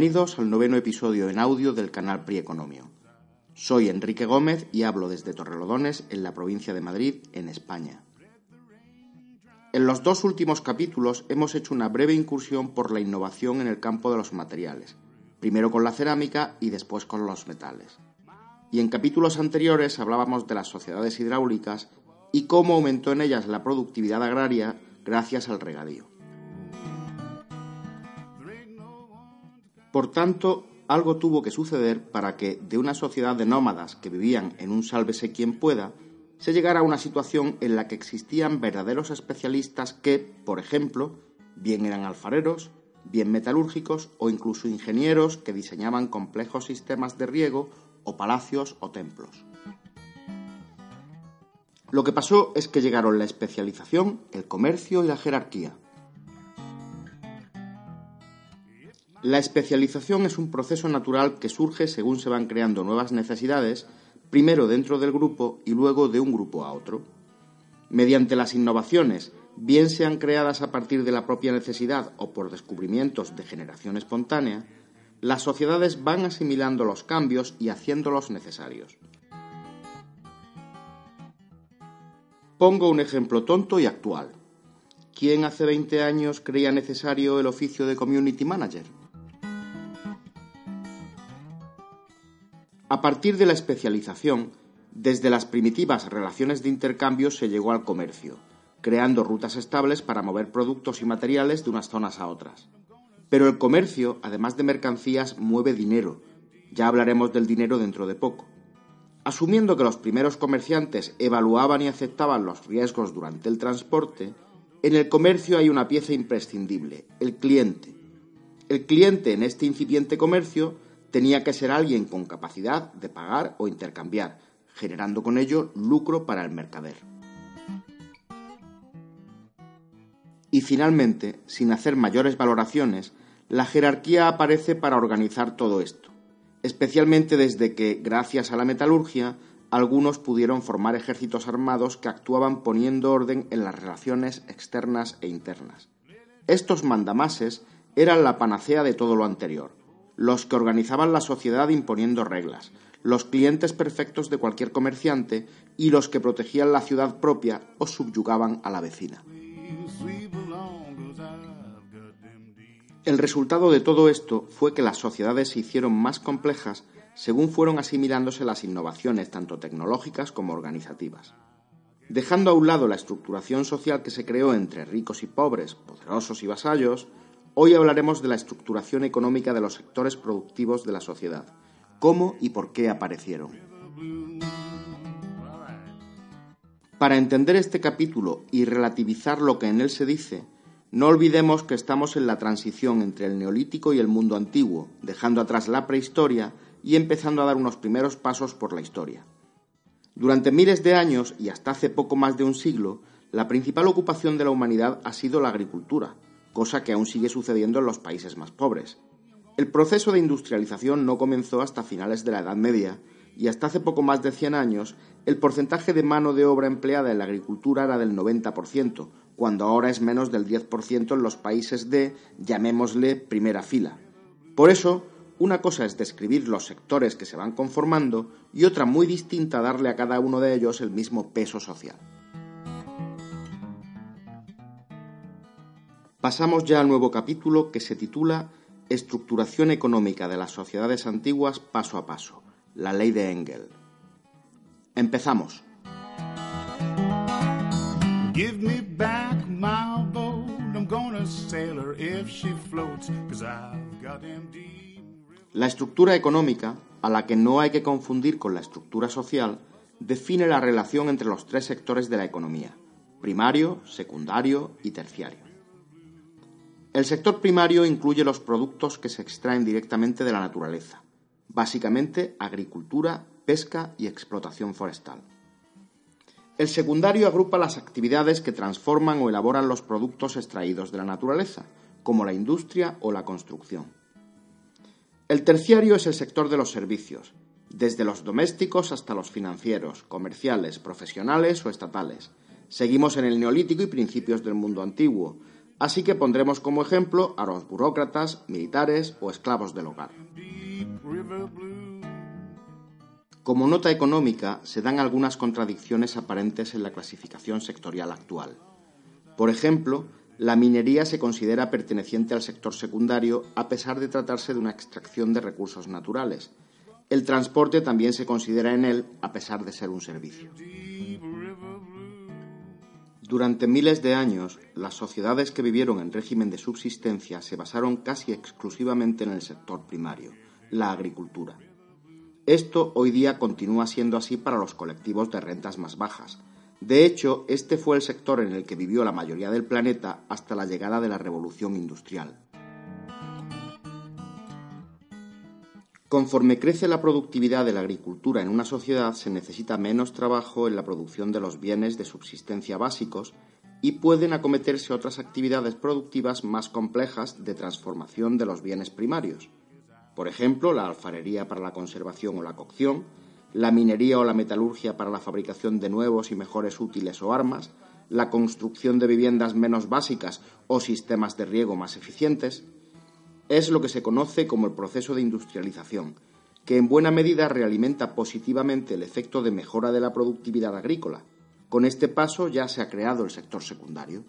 Bienvenidos al noveno episodio en audio del canal Prieconomio. Soy Enrique Gómez y hablo desde Torrelodones, en la provincia de Madrid, en España. En los dos últimos capítulos hemos hecho una breve incursión por la innovación en el campo de los materiales, primero con la cerámica y después con los metales. Y en capítulos anteriores hablábamos de las sociedades hidráulicas y cómo aumentó en ellas la productividad agraria gracias al regadío. Por tanto, algo tuvo que suceder para que de una sociedad de nómadas que vivían en un sálvese quien pueda, se llegara a una situación en la que existían verdaderos especialistas que, por ejemplo, bien eran alfareros, bien metalúrgicos o incluso ingenieros que diseñaban complejos sistemas de riego o palacios o templos. Lo que pasó es que llegaron la especialización, el comercio y la jerarquía. La especialización es un proceso natural que surge según se van creando nuevas necesidades, primero dentro del grupo y luego de un grupo a otro. Mediante las innovaciones, bien sean creadas a partir de la propia necesidad o por descubrimientos de generación espontánea, las sociedades van asimilando los cambios y haciéndolos necesarios. Pongo un ejemplo tonto y actual. ¿Quién hace 20 años creía necesario el oficio de Community Manager? A partir de la especialización, desde las primitivas relaciones de intercambio se llegó al comercio, creando rutas estables para mover productos y materiales de unas zonas a otras. Pero el comercio, además de mercancías, mueve dinero. Ya hablaremos del dinero dentro de poco. Asumiendo que los primeros comerciantes evaluaban y aceptaban los riesgos durante el transporte, en el comercio hay una pieza imprescindible, el cliente. El cliente en este incipiente comercio tenía que ser alguien con capacidad de pagar o intercambiar, generando con ello lucro para el mercader. Y finalmente, sin hacer mayores valoraciones, la jerarquía aparece para organizar todo esto especialmente desde que, gracias a la metalurgia, algunos pudieron formar ejércitos armados que actuaban poniendo orden en las relaciones externas e internas. Estos mandamases eran la panacea de todo lo anterior, los que organizaban la sociedad imponiendo reglas, los clientes perfectos de cualquier comerciante y los que protegían la ciudad propia o subyugaban a la vecina. El resultado de todo esto fue que las sociedades se hicieron más complejas según fueron asimilándose las innovaciones tanto tecnológicas como organizativas. Dejando a un lado la estructuración social que se creó entre ricos y pobres, poderosos y vasallos, hoy hablaremos de la estructuración económica de los sectores productivos de la sociedad, cómo y por qué aparecieron. Para entender este capítulo y relativizar lo que en él se dice, no olvidemos que estamos en la transición entre el neolítico y el mundo antiguo, dejando atrás la prehistoria y empezando a dar unos primeros pasos por la historia. Durante miles de años y hasta hace poco más de un siglo, la principal ocupación de la humanidad ha sido la agricultura, cosa que aún sigue sucediendo en los países más pobres. El proceso de industrialización no comenzó hasta finales de la Edad Media y hasta hace poco más de 100 años el porcentaje de mano de obra empleada en la agricultura era del 90%, cuando ahora es menos del 10% en los países de, llamémosle, primera fila. Por eso, una cosa es describir los sectores que se van conformando y otra muy distinta darle a cada uno de ellos el mismo peso social. Pasamos ya al nuevo capítulo que se titula Estructuración económica de las sociedades antiguas paso a paso, la ley de Engel. Empezamos. La estructura económica, a la que no hay que confundir con la estructura social, define la relación entre los tres sectores de la economía, primario, secundario y terciario. El sector primario incluye los productos que se extraen directamente de la naturaleza, básicamente agricultura, pesca y explotación forestal. El secundario agrupa las actividades que transforman o elaboran los productos extraídos de la naturaleza, como la industria o la construcción. El terciario es el sector de los servicios, desde los domésticos hasta los financieros, comerciales, profesionales o estatales. Seguimos en el neolítico y principios del mundo antiguo. Así que pondremos como ejemplo a los burócratas, militares o esclavos del hogar. Como nota económica, se dan algunas contradicciones aparentes en la clasificación sectorial actual. Por ejemplo, la minería se considera perteneciente al sector secundario a pesar de tratarse de una extracción de recursos naturales. El transporte también se considera en él a pesar de ser un servicio. Durante miles de años, las sociedades que vivieron en régimen de subsistencia se basaron casi exclusivamente en el sector primario, la agricultura. Esto hoy día continúa siendo así para los colectivos de rentas más bajas. De hecho, este fue el sector en el que vivió la mayoría del planeta hasta la llegada de la revolución industrial. Conforme crece la productividad de la agricultura en una sociedad, se necesita menos trabajo en la producción de los bienes de subsistencia básicos y pueden acometerse otras actividades productivas más complejas de transformación de los bienes primarios. Por ejemplo, la alfarería para la conservación o la cocción, la minería o la metalurgia para la fabricación de nuevos y mejores útiles o armas, la construcción de viviendas menos básicas o sistemas de riego más eficientes, es lo que se conoce como el proceso de industrialización, que en buena medida realimenta positivamente el efecto de mejora de la productividad agrícola. Con este paso ya se ha creado el sector secundario.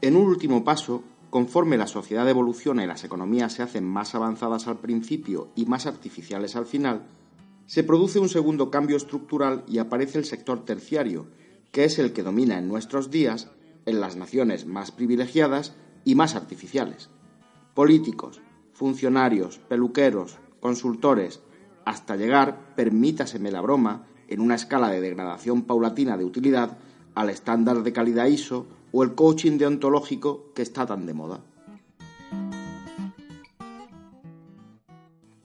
En un último paso, conforme la sociedad evoluciona y las economías se hacen más avanzadas al principio y más artificiales al final, se produce un segundo cambio estructural y aparece el sector terciario, que es el que domina en nuestros días en las naciones más privilegiadas y más artificiales. Políticos, funcionarios, peluqueros, consultores, hasta llegar, permítaseme la broma, en una escala de degradación paulatina de utilidad al estándar de calidad ISO o el coaching deontológico que está tan de moda.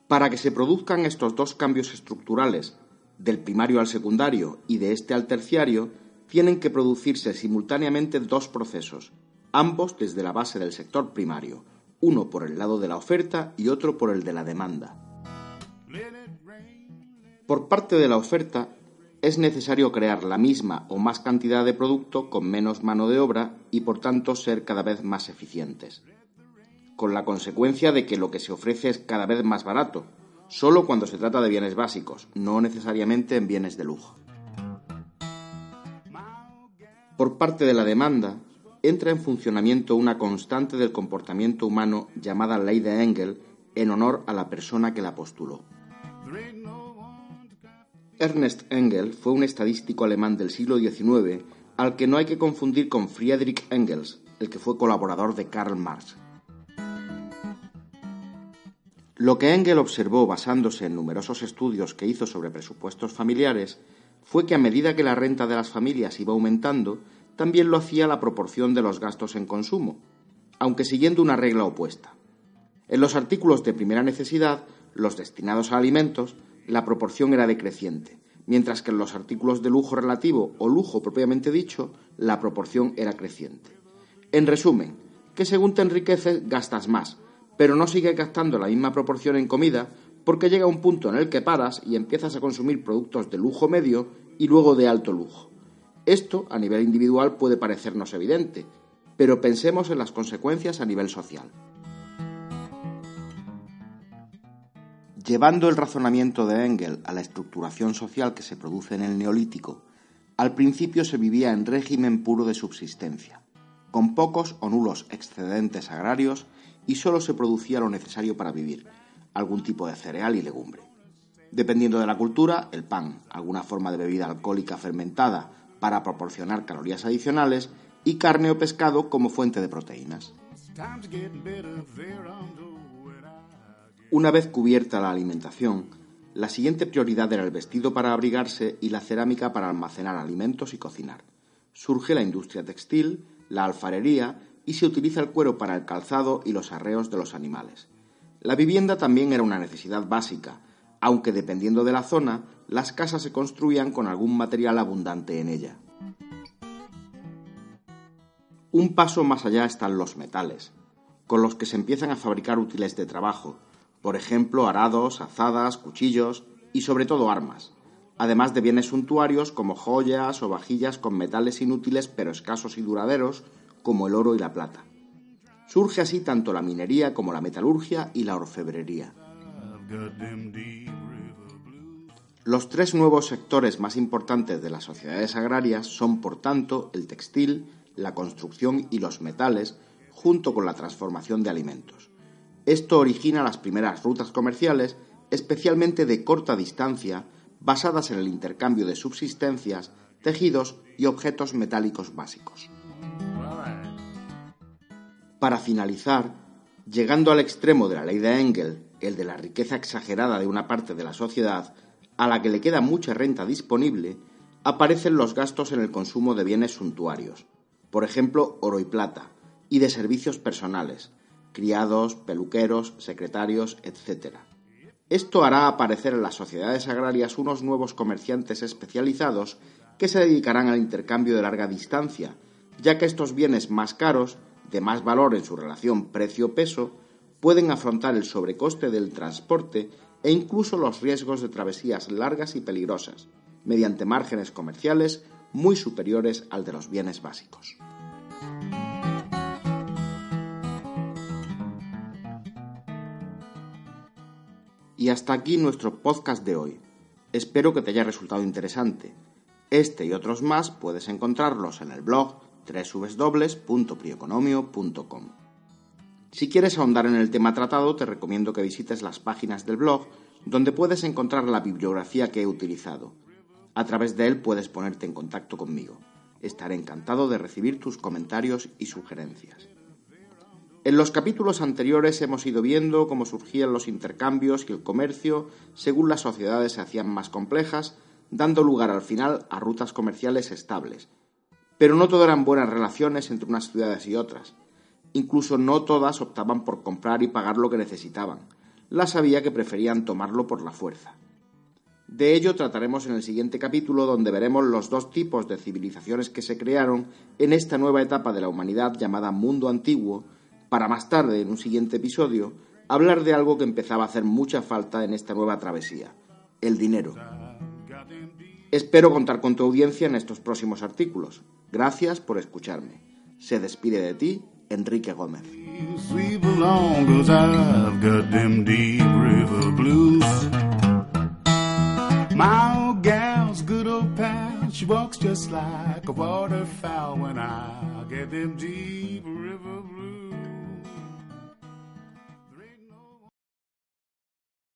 Para que se produzcan estos dos cambios estructurales, del primario al secundario y de este al terciario, tienen que producirse simultáneamente dos procesos, ambos desde la base del sector primario, uno por el lado de la oferta y otro por el de la demanda. Por parte de la oferta, es necesario crear la misma o más cantidad de producto con menos mano de obra y por tanto ser cada vez más eficientes. Con la consecuencia de que lo que se ofrece es cada vez más barato, solo cuando se trata de bienes básicos, no necesariamente en bienes de lujo por parte de la demanda, entra en funcionamiento una constante del comportamiento humano llamada ley de Engel en honor a la persona que la postuló. Ernest Engel fue un estadístico alemán del siglo XIX al que no hay que confundir con Friedrich Engels, el que fue colaborador de Karl Marx. Lo que Engel observó basándose en numerosos estudios que hizo sobre presupuestos familiares fue que a medida que la renta de las familias iba aumentando, también lo hacía la proporción de los gastos en consumo, aunque siguiendo una regla opuesta. En los artículos de primera necesidad, los destinados a alimentos, la proporción era decreciente, mientras que en los artículos de lujo relativo o lujo propiamente dicho, la proporción era creciente. En resumen, que según te enriqueces gastas más, pero no sigues gastando la misma proporción en comida porque llega un punto en el que paras y empiezas a consumir productos de lujo medio y luego de alto lujo. Esto, a nivel individual, puede parecernos evidente, pero pensemos en las consecuencias a nivel social. Llevando el razonamiento de Engel a la estructuración social que se produce en el neolítico, al principio se vivía en régimen puro de subsistencia, con pocos o nulos excedentes agrarios y solo se producía lo necesario para vivir, algún tipo de cereal y legumbre. Dependiendo de la cultura, el pan, alguna forma de bebida alcohólica fermentada para proporcionar calorías adicionales y carne o pescado como fuente de proteínas. Una vez cubierta la alimentación, la siguiente prioridad era el vestido para abrigarse y la cerámica para almacenar alimentos y cocinar. Surge la industria textil, la alfarería y se utiliza el cuero para el calzado y los arreos de los animales. La vivienda también era una necesidad básica, aunque dependiendo de la zona, las casas se construían con algún material abundante en ella. Un paso más allá están los metales, con los que se empiezan a fabricar útiles de trabajo, por ejemplo, arados, azadas, cuchillos y sobre todo armas. además de bienes suntuarios como joyas o vajillas con metales inútiles pero escasos y duraderos, como el oro y la plata. Surge así tanto la minería como la metalurgia y la orfebrería. Los tres nuevos sectores más importantes de las sociedades agrarias son, por tanto, el textil, la construcción y los metales, junto con la transformación de alimentos. Esto origina las primeras rutas comerciales, especialmente de corta distancia, basadas en el intercambio de subsistencias, tejidos y objetos metálicos básicos. Para finalizar, llegando al extremo de la ley de Engel, el de la riqueza exagerada de una parte de la sociedad, a la que le queda mucha renta disponible, aparecen los gastos en el consumo de bienes suntuarios, por ejemplo, oro y plata, y de servicios personales, criados, peluqueros, secretarios, etc. Esto hará aparecer en las sociedades agrarias unos nuevos comerciantes especializados que se dedicarán al intercambio de larga distancia, ya que estos bienes más caros, de más valor en su relación precio-peso, pueden afrontar el sobrecoste del transporte e incluso los riesgos de travesías largas y peligrosas, mediante márgenes comerciales muy superiores al de los bienes básicos. Y hasta aquí nuestro podcast de hoy. Espero que te haya resultado interesante. Este y otros más puedes encontrarlos en el blog www.prieconomio.com. Si quieres ahondar en el tema tratado, te recomiendo que visites las páginas del blog, donde puedes encontrar la bibliografía que he utilizado. A través de él puedes ponerte en contacto conmigo. Estaré encantado de recibir tus comentarios y sugerencias. En los capítulos anteriores hemos ido viendo cómo surgían los intercambios y el comercio según las sociedades se hacían más complejas, dando lugar al final a rutas comerciales estables. Pero no todo eran buenas relaciones entre unas ciudades y otras. Incluso no todas optaban por comprar y pagar lo que necesitaban. Las había que preferían tomarlo por la fuerza. De ello trataremos en el siguiente capítulo donde veremos los dos tipos de civilizaciones que se crearon en esta nueva etapa de la humanidad llamada mundo antiguo, para más tarde, en un siguiente episodio, hablar de algo que empezaba a hacer mucha falta en esta nueva travesía, el dinero. Espero contar con tu audiencia en estos próximos artículos. Gracias por escucharme. Se despide de ti Enrique Gómez.